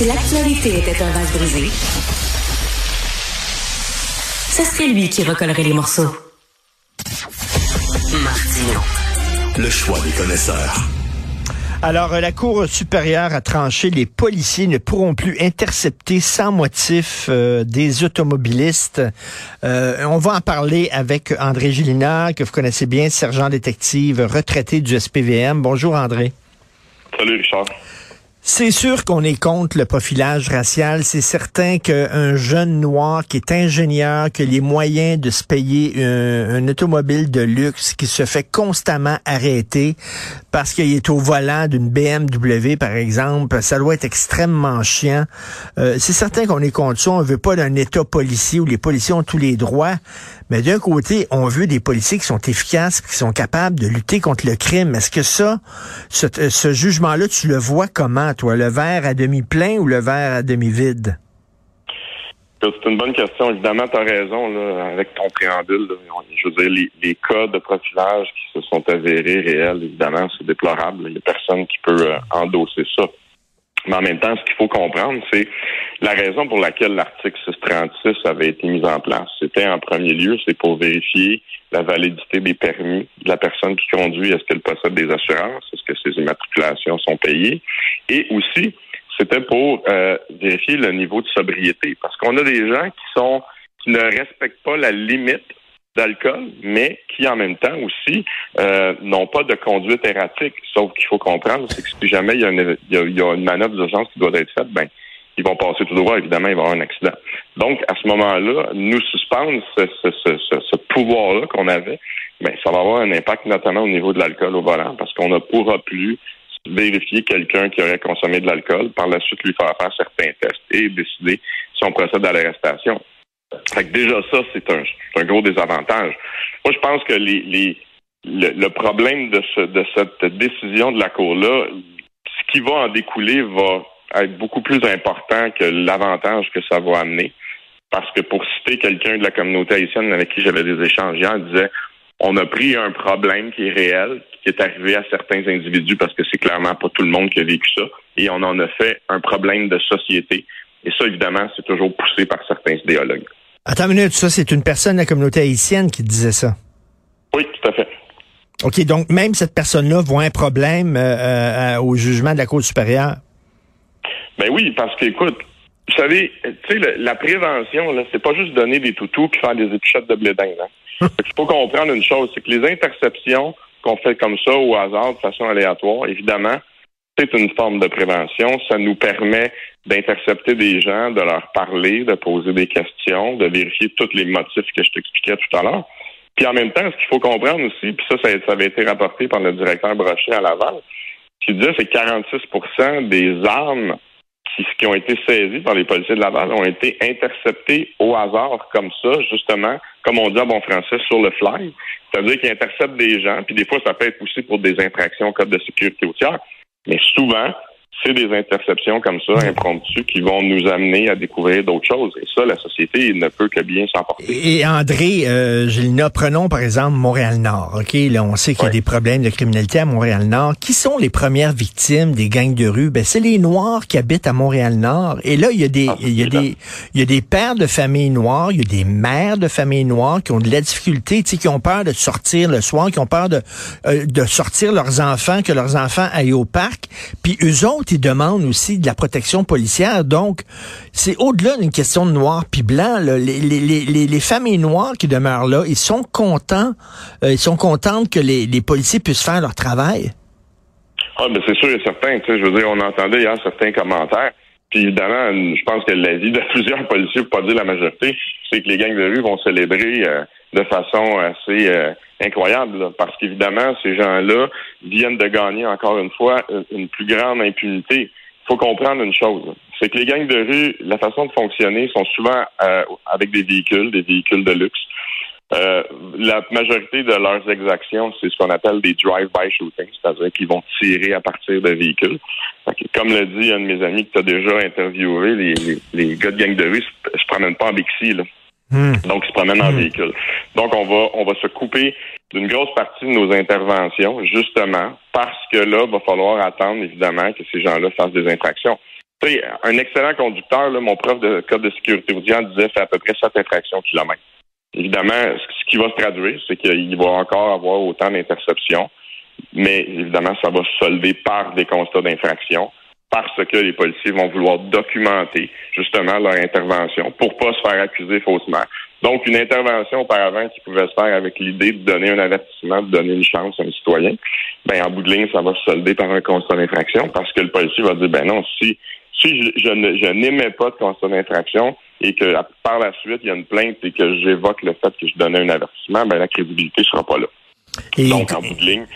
Si l'actualité était un vase brisé, ce serait lui qui recollerait les morceaux. Martino. Le choix des connaisseurs. Alors, euh, la Cour supérieure a tranché, les policiers ne pourront plus intercepter sans motif euh, des automobilistes. Euh, on va en parler avec André Gilina, que vous connaissez bien, sergent détective retraité du SPVM. Bonjour André. Salut Richard. C'est sûr qu'on est contre le profilage racial. C'est certain qu'un jeune noir qui est ingénieur, qui a les moyens de se payer un, automobile de luxe, qui se fait constamment arrêter parce qu'il est au volant d'une BMW, par exemple, ça doit être extrêmement chiant. Euh, c'est certain qu'on est contre ça. On veut pas d'un État policier où les policiers ont tous les droits. Mais d'un côté, on veut des policiers qui sont efficaces, qui sont capables de lutter contre le crime. Est-ce que ça, ce, ce jugement-là, tu le vois comment, toi? Le verre à demi plein ou le verre à demi vide? C'est une bonne question. Évidemment, tu as raison avec ton préambule. Je veux dire, les, les, cas de profilage qui se sont avérés réels, évidemment, c'est déplorable. Il n'y a personne qui peut euh, endosser ça. Mais en même temps, ce qu'il faut comprendre, c'est la raison pour laquelle l'article 636 avait été mis en place. C'était en premier lieu, c'est pour vérifier la validité des permis de la personne qui conduit. Est-ce qu'elle possède des assurances? Est-ce que ses immatriculations sont payées? Et aussi, c'était pour euh, vérifier le niveau de sobriété. Parce qu'on a des gens qui sont qui ne respectent pas la limite d'alcool, mais qui en même temps aussi euh, n'ont pas de conduite erratique. Sauf qu'il faut comprendre, c'est que si jamais il y a une, il y a, une manœuvre d'urgence qui doit être faite, ben ils vont passer tout droit, évidemment, il va y avoir un accident. Donc, à ce moment-là, nous suspendre ce, ce, ce, ce pouvoir-là qu'on avait, ben, ça va avoir un impact notamment au niveau de l'alcool au volant, parce qu'on ne pourra plus vérifier quelqu'un qui aurait consommé de l'alcool, par la suite lui faire faire certains tests et décider si on procède à l'arrestation. Fait que déjà ça, c'est un, gros désavantage. Moi, je pense que les, le, problème de, de cette décision de la Cour-là, ce qui va en découler va être beaucoup plus important que l'avantage que ça va amener. Parce que pour citer quelqu'un de la communauté haïtienne avec qui j'avais des échanges il disait on a pris un problème qui est réel, qui est arrivé à certains individus parce que c'est clairement pas tout le monde qui a vécu ça, et on en a fait un problème de société. Et ça, évidemment, c'est toujours poussé par certains idéologues. Attends une minute, ça, c'est une personne de la communauté haïtienne qui disait ça. Oui, tout à fait. OK, donc même cette personne-là voit un problème euh, euh, au jugement de la Cour supérieure. Ben oui, parce qu'écoute, vous savez, tu sais, la prévention, là, c'est pas juste donner des toutous puis faire des épichettes de blé d'Inde. Hein. Il faut comprendre une chose, c'est que les interceptions qu'on fait comme ça au hasard, de façon aléatoire, évidemment, c'est une forme de prévention. Ça nous permet d'intercepter des gens, de leur parler, de poser des questions, de vérifier tous les motifs que je t'expliquais tout à l'heure. Puis en même temps, ce qu'il faut comprendre aussi, puis ça, ça, avait été rapporté par le directeur Brochet à Laval, ce qu'il disait, que 46% des armes qui, qui ont été saisies par les policiers de Laval ont été interceptées au hasard comme ça, justement, comme on dit en bon français, sur le fly. C'est-à-dire qu'ils interceptent des gens, puis des fois, ça peut être aussi pour des infractions au code de sécurité routière. Mais souvent, c'est des interceptions comme ça, impromptues, qui vont nous amener à découvrir d'autres choses. Et ça, la société ne peut que bien s'en porter. Et André, euh, Gélina, prenons par exemple Montréal-Nord. OK, là, on sait qu'il y a des problèmes de criminalité à Montréal-Nord. Qui sont les premières victimes des gangs de rue? Ben, c'est les Noirs qui habitent à Montréal-Nord. Et là, il y a des, ah, il y a des, il y a des pères de familles noires, il y a des mères de familles noires qui ont de la difficulté, qui ont peur de sortir le soir, qui ont peur de, euh, de sortir leurs enfants, que leurs enfants aillent au parc. Puis eux autres, ils demandent aussi de la protection policière. Donc, c'est au-delà d'une question de noir puis blanc. Là. Les, les, les, les, familles noires qui demeurent là, ils sont contents, euh, ils sont contentes que les, les policiers puissent faire leur travail. Ah, ben c'est sûr et certain. Tu je veux dire, on entendait hier certains commentaires. Puis évidemment, je pense que l'avis de plusieurs policiers, pour pas dire la majorité, c'est que les gangs de rue vont célébrer euh, de façon assez euh, incroyable, là, parce qu'évidemment, ces gens-là viennent de gagner encore une fois une plus grande impunité. Il faut comprendre une chose. c'est que les gangs de rue, la façon de fonctionner, sont souvent euh, avec des véhicules, des véhicules de luxe. Euh, la majorité de leurs exactions, c'est ce qu'on appelle des drive-by shootings, c'est-à-dire qu'ils vont tirer à partir de véhicules. comme le dit un de mes amis que tu as déjà interviewé, les, les, gars de gang de rue se, se promènent pas en Bixi, là. Hmm. Donc, ils se promènent en hmm. véhicule. Donc, on va, on va se couper d'une grosse partie de nos interventions, justement, parce que là, il va falloir attendre, évidemment, que ces gens-là fassent des infractions. Tu sais, un excellent conducteur, là, mon prof de code de sécurité routière disait fait à peu près 7 infractions au kilomètre. Évidemment, ce qui va se traduire, c'est qu'il va encore avoir autant d'interceptions, mais évidemment, ça va se solder par des constats d'infraction parce que les policiers vont vouloir documenter justement leur intervention pour pas se faire accuser faussement. Donc, une intervention auparavant qui pouvait se faire avec l'idée de donner un avertissement, de donner une chance à un citoyen, ben en bout de ligne, ça va se solder par un constat d'infraction parce que le policier va dire ben non, si si je, je n'émets pas de constat d'infraction et que par la suite il y a une plainte et que j'évoque le fait que je donnais un avertissement, ben la crédibilité sera pas là. Donc, en bout de ligne,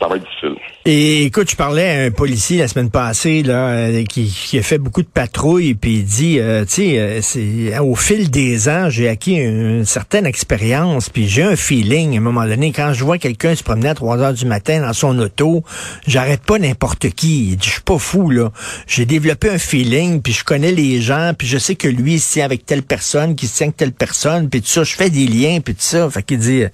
ça va être difficile. Et écoute, je parlais à un policier la semaine passée là, euh, qui, qui a fait beaucoup de patrouilles, puis il dit, euh, tu sais, euh, c'est au fil des ans, j'ai acquis une, certaine expérience, puis j'ai un feeling. À un moment donné, quand je vois quelqu'un se promener à 3 heures du matin dans son auto, j'arrête pas n'importe qui. Il dit, je suis pas fou là. J'ai développé un feeling, puis je connais les gens, puis je sais que lui il se tient avec telle personne, qui se tient avec telle personne, puis tout ça, je fais des liens, puis tout ça. Fait qu'il dit,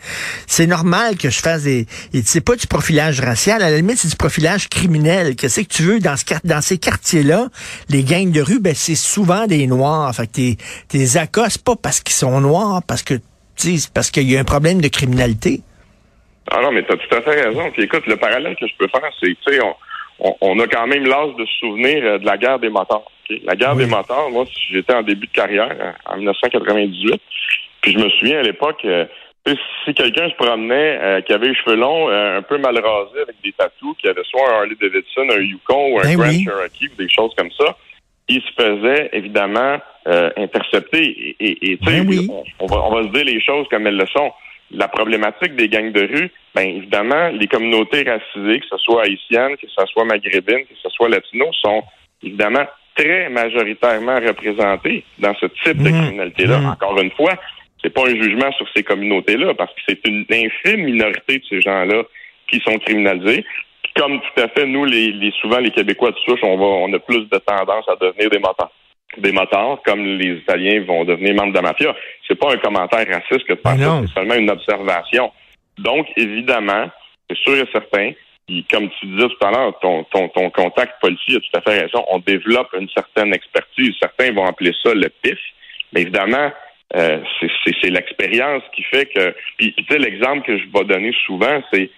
c'est normal que je des, c'est pas du profilage racial, à la limite c'est du profilage criminel. Qu'est-ce que tu veux dans ce dans ces quartiers-là, les gangs de rue, ben c'est souvent des noirs. Fait que t'es t'es accostes pas parce qu'ils sont noirs, parce que parce qu'il y a un problème de criminalité. Ah non, mais tu as tout à fait raison. Puis écoute, le parallèle que je peux faire, c'est, tu sais, on, on, a quand même l'âge de se souvenir euh, de la guerre des motards. La guerre des motards, moi, j'étais en début de carrière, en 1998, puis je me souviens à l'époque, euh, si quelqu'un se promenait, euh, qui avait les cheveux longs, euh, un peu mal rasés, avec des tatous, qui avait soit un Harley Davidson, un Yukon ou un ben Grand Cherokee ou des choses comme ça, il se faisait évidemment euh, intercepter. Et, tu sais, ben on, va, on va se dire les choses comme elles le sont. La problématique des gangs de rue, bien évidemment, les communautés racisées, que ce soit haïtiennes, que ce soit maghrébines, que ce soit latinos, sont évidemment très majoritairement représentées dans ce type de mmh. criminalité-là. Mmh. Encore une fois, c'est pas un jugement sur ces communautés-là, parce que c'est une infime minorité de ces gens-là qui sont criminalisés. Comme tout à fait, nous, les, souvent les Québécois de souche, on va, on a plus de tendance à devenir des motards. Des motards, comme les Italiens vont devenir membres de la mafia. C'est pas un commentaire raciste que de c'est seulement une observation. Donc, évidemment, c'est sûr et certain, comme tu disais tout à l'heure, ton, ton, ton contact policier a tout à fait raison. On développe une certaine expertise. Certains vont appeler ça le pif. Mais évidemment, euh, c'est l'expérience qui fait que. Puis, tu sais, l'exemple que je vais donner souvent, c'est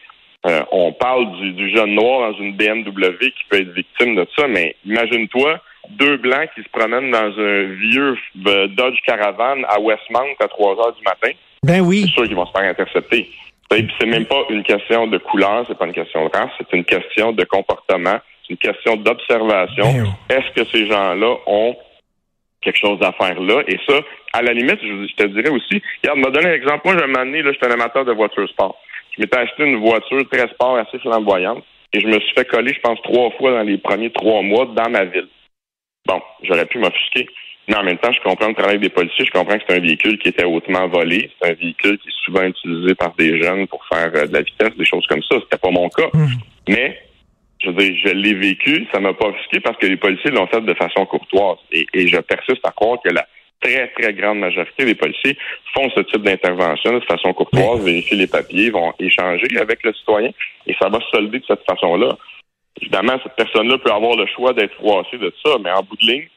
euh, on parle du, du, jeune noir dans une BMW qui peut être victime de ça, mais imagine-toi deux blancs qui se promènent dans un vieux euh, Dodge Caravan à Westmount à 3 heures du matin. Ben oui. C'est sûr qu'ils vont se faire intercepter. C'est même pas une question de couleur, c'est pas une question de race, c'est une question de comportement, c'est une question d'observation. Ben Est-ce que ces gens-là ont quelque chose à faire là. Et ça, à la limite, je, te dirais aussi, regarde, me donner un exemple. Moi, moment donné, là, j'étais un amateur de voitures sport. Je m'étais acheté une voiture très sport, assez flamboyante, et je me suis fait coller, je pense, trois fois dans les premiers trois mois dans ma ville. Bon, j'aurais pu m'offusquer. Mais en même temps, je comprends le travail des policiers. Je comprends que c'est un véhicule qui était hautement volé. C'est un véhicule qui est souvent utilisé par des jeunes pour faire euh, de la vitesse, des choses comme ça. C'était pas mon cas. Mmh. Mais je veux dire, je l'ai vécu, ça m'a pas offusqué parce que les policiers l'ont fait de façon courtoise. Et, je persiste à croire que la très, très grande majorité des policiers font ce type d'intervention de façon courtoise, vérifient les papiers, vont échanger avec le citoyen et ça va se solder de cette façon-là. Évidemment, cette personne-là peut avoir le choix d'être froissée de ça, mais en bout de ligne,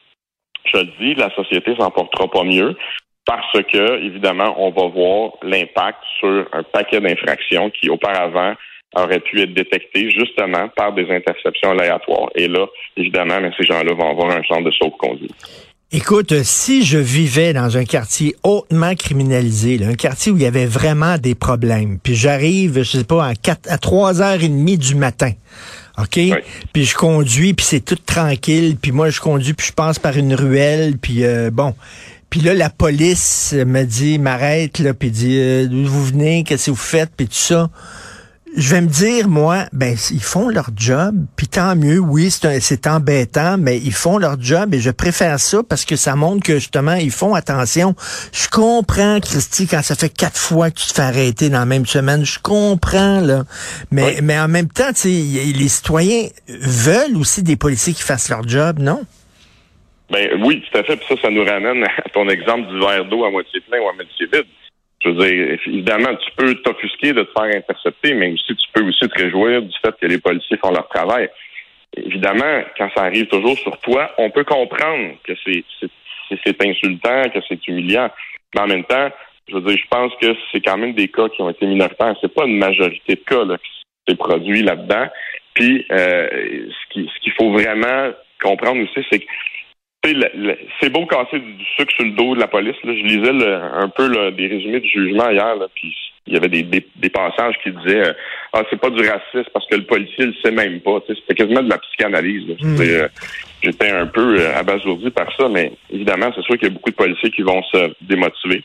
je le dis, la société s'en portera pas mieux parce que, évidemment, on va voir l'impact sur un paquet d'infractions qui, auparavant, aurait pu être détecté justement par des interceptions aléatoires. Et là, évidemment, mais ces gens-là vont avoir un centre de sauve-conduite. Écoute, si je vivais dans un quartier hautement criminalisé, un quartier où il y avait vraiment des problèmes, puis j'arrive, je sais pas, à, 4, à 3h30 du matin, OK? Puis je conduis, puis c'est tout tranquille, puis moi je conduis, puis je passe par une ruelle, puis euh, bon. Puis là, la police me dit, m'arrête, là, puis dit, euh, d'où vous venez, qu'est-ce que vous faites, puis tout ça je vais me dire, moi, ben, ils font leur job, puis tant mieux, oui, c'est embêtant, mais ils font leur job et je préfère ça parce que ça montre que, justement, ils font attention. Je comprends, Christy, quand ça fait quatre fois que tu te fais arrêter dans la même semaine, je comprends, là. Mais, mais en même temps, les citoyens veulent aussi des policiers qui fassent leur job, non? Ben oui, tout à fait. Puis ça, ça nous ramène à ton exemple du verre d'eau à moitié plein ou à moitié vide. Je veux dire, évidemment, tu peux t'offusquer de te faire intercepter, mais aussi tu peux aussi te réjouir du fait que les policiers font leur travail. Évidemment, quand ça arrive toujours sur toi, on peut comprendre que c'est insultant, que c'est humiliant. Mais en même temps, je veux dire, je pense que c'est quand même des cas qui ont été minoritaires. C'est pas une majorité de cas là, qui s'est produit là-dedans. Puis, euh, ce qu'il faut vraiment comprendre aussi, c'est que c'est beau casser du sucre sur le dos de la police. Là. Je lisais un peu des résumés du jugement hier, là, puis il y avait des, des, passages qui disaient euh, Ah, c'est pas du racisme parce que le policier le sait même pas. C'était quasiment de la psychanalyse. Hmm. Euh, j'étais un peu euh, abasourdi par ça, mais évidemment, c'est sûr qu'il y a beaucoup de policiers qui vont se démotiver.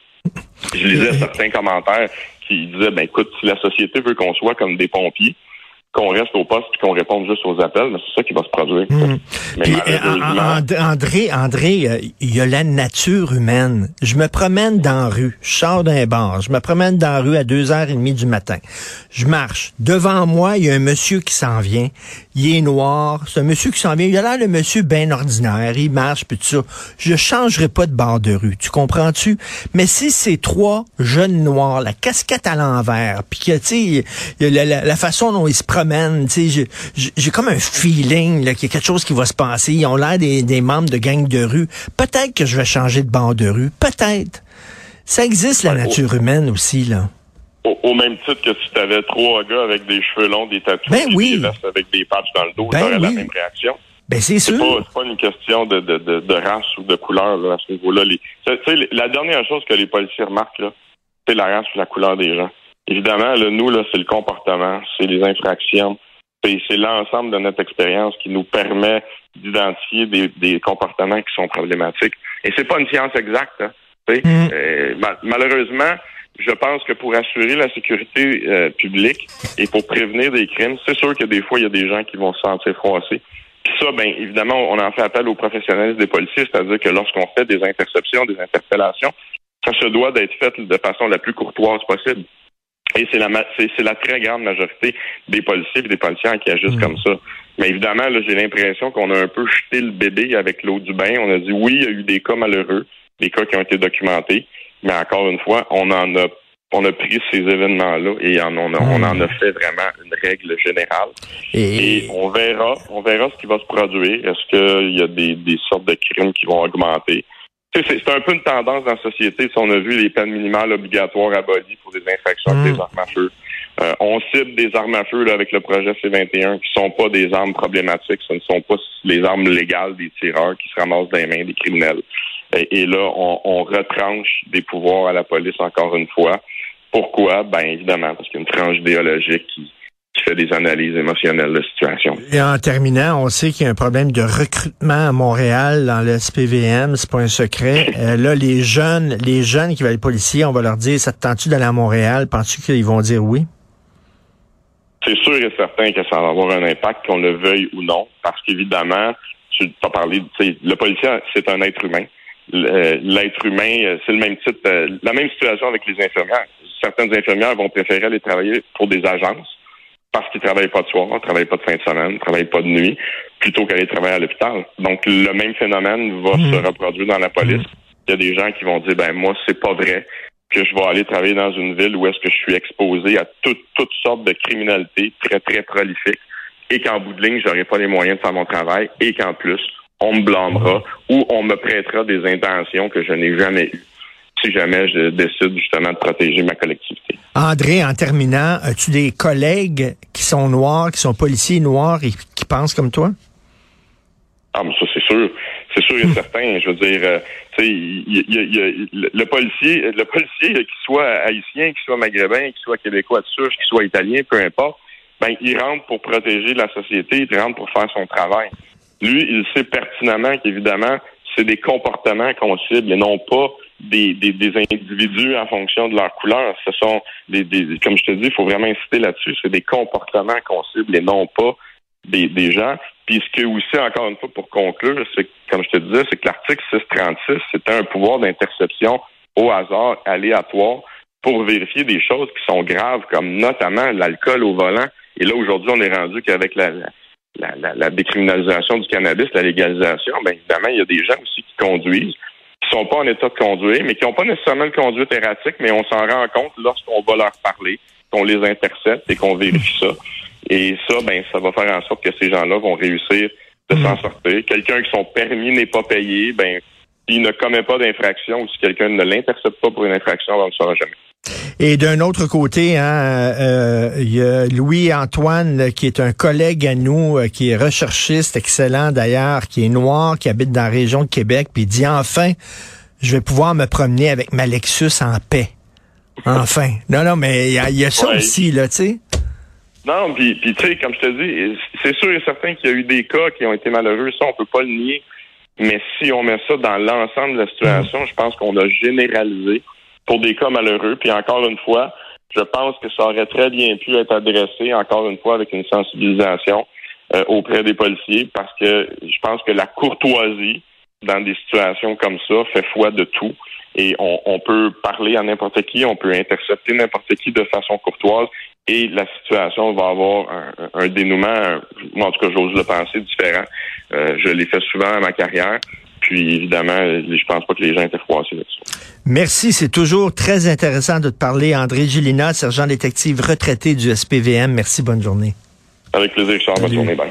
Je lisais certains commentaires qui disaient ben écoute, si la société veut qu'on soit comme des pompiers, qu'on reste au poste et qu'on réponde juste aux appels, mais c'est ça qui va se produire. Hmm. Euh, André, André, euh, il y a la nature humaine. Je me promène dans la rue, je sors d'un bar, je me promène dans la rue à 2h30 du matin. Je marche. Devant moi, il y a un monsieur qui s'en vient. Il est noir. C'est un monsieur qui s'en vient. Il a l'air de monsieur bien ordinaire. Il marche, puis tout ça. Je changerai pas de bord de rue. Tu comprends-tu? Mais si c'est trois jeunes noirs, la casquette à l'envers, puis que, tu sais, la, la, la façon dont ils se promènent j'ai comme un feeling qu'il y a quelque chose qui va se passer. Ils ont l'air des, membres de gang de rue. Peut-être que je vais changer de bande de rue. Peut-être. Ça existe, la nature humaine aussi, là. Au, même titre que si tu avais trois gars avec des cheveux longs, des tatouages, ben oui. des avec des patchs dans le dos, ben la même réaction. Ben c'est sûr. C'est pas, une question de, race ou de couleur à ce niveau-là. la dernière chose que les policiers remarquent, c'est la race ou la couleur des gens. Évidemment, là, nous, là, c'est le comportement, c'est les infractions, c'est l'ensemble de notre expérience qui nous permet d'identifier des, comportements qui sont problématiques. Et c'est pas une science exacte. Hein, mm. euh, malheureusement, je pense que pour assurer la sécurité euh, publique et pour prévenir des crimes, c'est sûr que des fois, il y a des gens qui vont se sentir froissés. Puis ça, bien évidemment, on en fait appel aux professionnels des policiers, c'est-à-dire que lorsqu'on fait des interceptions, des interpellations, ça se doit d'être fait de façon la plus courtoise possible. Et c'est la, c'est, la très grande majorité des policiers et des policiers qui agissent mm. comme ça. Mais évidemment, là, j'ai l'impression qu'on a un peu jeté le bébé avec l'eau du bain. On a dit oui, il y a eu des cas malheureux, des cas qui ont été documentés, mais encore une fois, on en a on a pris ces événements-là et on, on, on en a fait vraiment une règle générale. Et... on verra, on verra ce qui va se produire. Est-ce qu'il y a des, des sortes de crimes qui vont augmenter? C'est un peu une tendance dans la société. Si on a vu les peines minimales obligatoires abolies pour des infractions avec des mm. armes à feu. Euh, on cible des armes à feu avec le projet C-21 qui sont pas des armes problématiques. Ce ne sont pas les armes légales des tireurs qui se ramassent dans les mains des criminels. Et, là, on, on retranche des pouvoirs à la police encore une fois. Pourquoi? Ben évidemment, parce qu'il y a une tranche idéologique qui, fait des analyses émotionnelles de situation. Et en terminant, on sait qu'il y a un problème de recrutement à Montréal dans le SPVM, c'est pas un secret. Euh, là, les jeunes, les jeunes qui veulent être policiers, on va leur dire, ça te tente-tu d'aller à Montréal? Penses-tu qu'ils vont dire oui? C'est sûr et certain que ça va avoir un impact, qu'on le veuille ou non, parce qu'évidemment, tu as parlé, le policier, c'est un être humain. Euh, l'être humain, euh, c'est le même type, la même situation avec les infirmières. Certaines infirmières vont préférer aller travailler pour des agences parce qu'ils travaillent pas de soir, travaillent pas de fin de semaine, ne travaillent pas de nuit, plutôt qu'aller travailler à l'hôpital. Donc, le même phénomène va hmm. se reproduire dans la police. Il y a des gens qui vont dire, ben moi, c'est pas vrai que je vais aller travailler dans une ville où est-ce que je suis exposé à toutes sortes de criminalité très, très prolifiques et qu'en bout de ligne, j'aurai pas les moyens de faire mon travail et qu'en plus, on me blâmera ou on me prêtera des intentions que je n'ai jamais eues si jamais je décide justement de protéger ma collectivité. André, en terminant, as-tu des collègues qui sont noirs, qui sont policiers noirs et qui pensent comme toi? Ah, mais ça, c'est sûr. C'est sûr et hmm. certain. Je veux dire, euh, tu sais, le policier, le policier, qu'il soit haïtien, qu'il soit maghrébin, qu'il soit québécois de souche, qu'il soit italien, peu importe, ben, il rentre pour protéger la société, il rentre pour faire son travail. Lui, il sait pertinemment qu'évidemment, c'est des comportements qu'on cible et non pas des, des, des, individus en fonction de leur couleur. Ce sont des, des comme je te dis, il faut vraiment insister là-dessus. C'est des comportements qu'on cible et non pas des, des gens. Puis ce que aussi, encore une fois, pour conclure, c'est comme je te disais, c'est que l'article 636, c'était un pouvoir d'interception au hasard, aléatoire, pour vérifier des choses qui sont graves, comme notamment l'alcool au volant. Et là, aujourd'hui, on est rendu qu'avec la, la, la, la, décriminalisation du cannabis, la légalisation, bien évidemment, il y a des gens aussi qui conduisent qui sont pas en état de conduire, mais qui n'ont pas nécessairement de conduite erratique, mais on s'en rend compte lorsqu'on va leur parler, qu'on les intercepte et qu'on vérifie ça. Et ça, ben, ça va faire en sorte que ces gens-là vont réussir de s'en mm. sortir. Quelqu'un qui son permis n'est pas payé, ben, s'il ne commet pas d'infraction ou si quelqu'un ne l'intercepte pas pour une infraction, on ne le saura jamais. Et d'un autre côté, hein, euh, il y a Louis-Antoine, qui est un collègue à nous, euh, qui est recherchiste, excellent d'ailleurs, qui est noir, qui habite dans la région de Québec, puis il dit enfin, je vais pouvoir me promener avec ma Lexus en paix. Enfin. Non, non, mais il y, a, ça aussi, là, tu sais. Non, puis, puis tu sais, comme je te dis, c'est sûr et certain qu'il y a eu des cas qui ont été malheureux, ça, on peut pas le nier. Mais si on met ça dans l'ensemble de la situation, je pense qu'on a généralisé pour des cas malheureux. Puis encore une fois, je pense que ça aurait très bien pu être adressé, encore une fois, avec une sensibilisation euh, auprès des policiers, parce que je pense que la courtoisie dans des situations comme ça fait foi de tout. Et on, on peut parler à n'importe qui, on peut intercepter n'importe qui de façon courtoise et la situation va avoir un, dénouement, moi en tout cas j'ose le penser, différent. Euh, je l'ai fait souvent à ma carrière. Puis évidemment, je pense pas que les gens étaient froissés là-dessus. Merci, c'est toujours très intéressant de te parler. André Gilina, sergent détective retraité du SPVM. Merci, bonne journée. Avec plaisir, Charles. Bonne journée. Bye.